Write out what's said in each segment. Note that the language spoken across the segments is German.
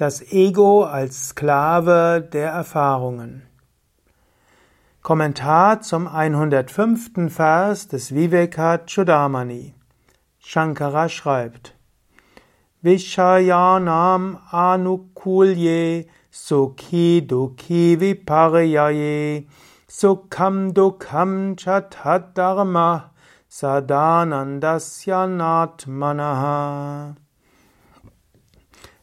Das Ego als Sklave der Erfahrungen. Kommentar zum 105. Vers des Vivekachudamani. Shankara schreibt: Vishayanam anukulye sukhi dukhi viparyaye sukham dukham chatat dharma sadanandasya natmanaha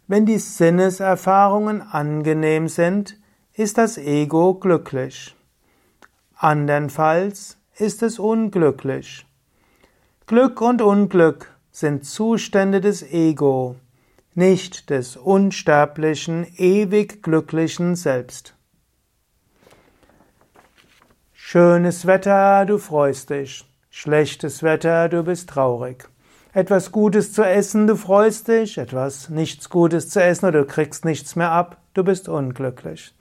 wenn die Sinneserfahrungen angenehm sind, ist das Ego glücklich. Andernfalls ist es unglücklich. Glück und Unglück sind Zustände des Ego, nicht des unsterblichen, ewig glücklichen Selbst. Schönes Wetter, du freust dich. Schlechtes Wetter, du bist traurig etwas Gutes zu essen, du freust dich, etwas nichts Gutes zu essen oder du kriegst nichts mehr ab, du bist unglücklich.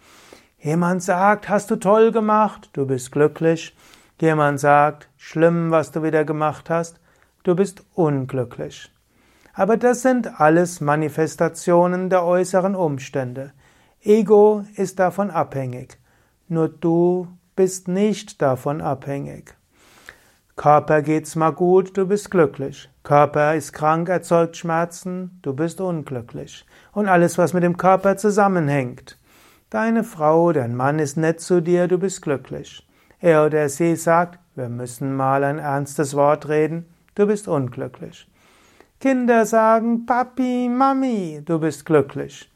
Jemand sagt, hast du toll gemacht, du bist glücklich. Jemand sagt, schlimm, was du wieder gemacht hast, du bist unglücklich. Aber das sind alles Manifestationen der äußeren Umstände. Ego ist davon abhängig. Nur du bist nicht davon abhängig. Körper geht's mal gut, du bist glücklich. Körper ist krank, erzeugt Schmerzen, du bist unglücklich. Und alles, was mit dem Körper zusammenhängt. Deine Frau, dein Mann ist nett zu dir, du bist glücklich. Er oder sie sagt, wir müssen mal ein ernstes Wort reden, du bist unglücklich. Kinder sagen, Papi, Mami, du bist glücklich.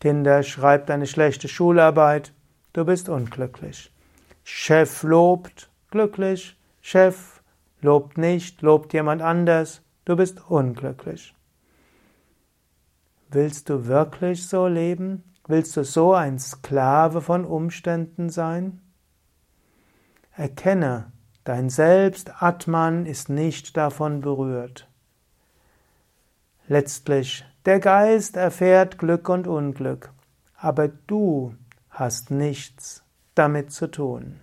Kinder schreibt eine schlechte Schularbeit, du bist unglücklich. Chef lobt, glücklich. Chef lobt nicht, lobt jemand anders, du bist unglücklich. Willst du wirklich so leben? Willst du so ein Sklave von Umständen sein? Erkenne, dein Selbst Atman ist nicht davon berührt. Letztlich, der Geist erfährt Glück und Unglück, aber du hast nichts damit zu tun.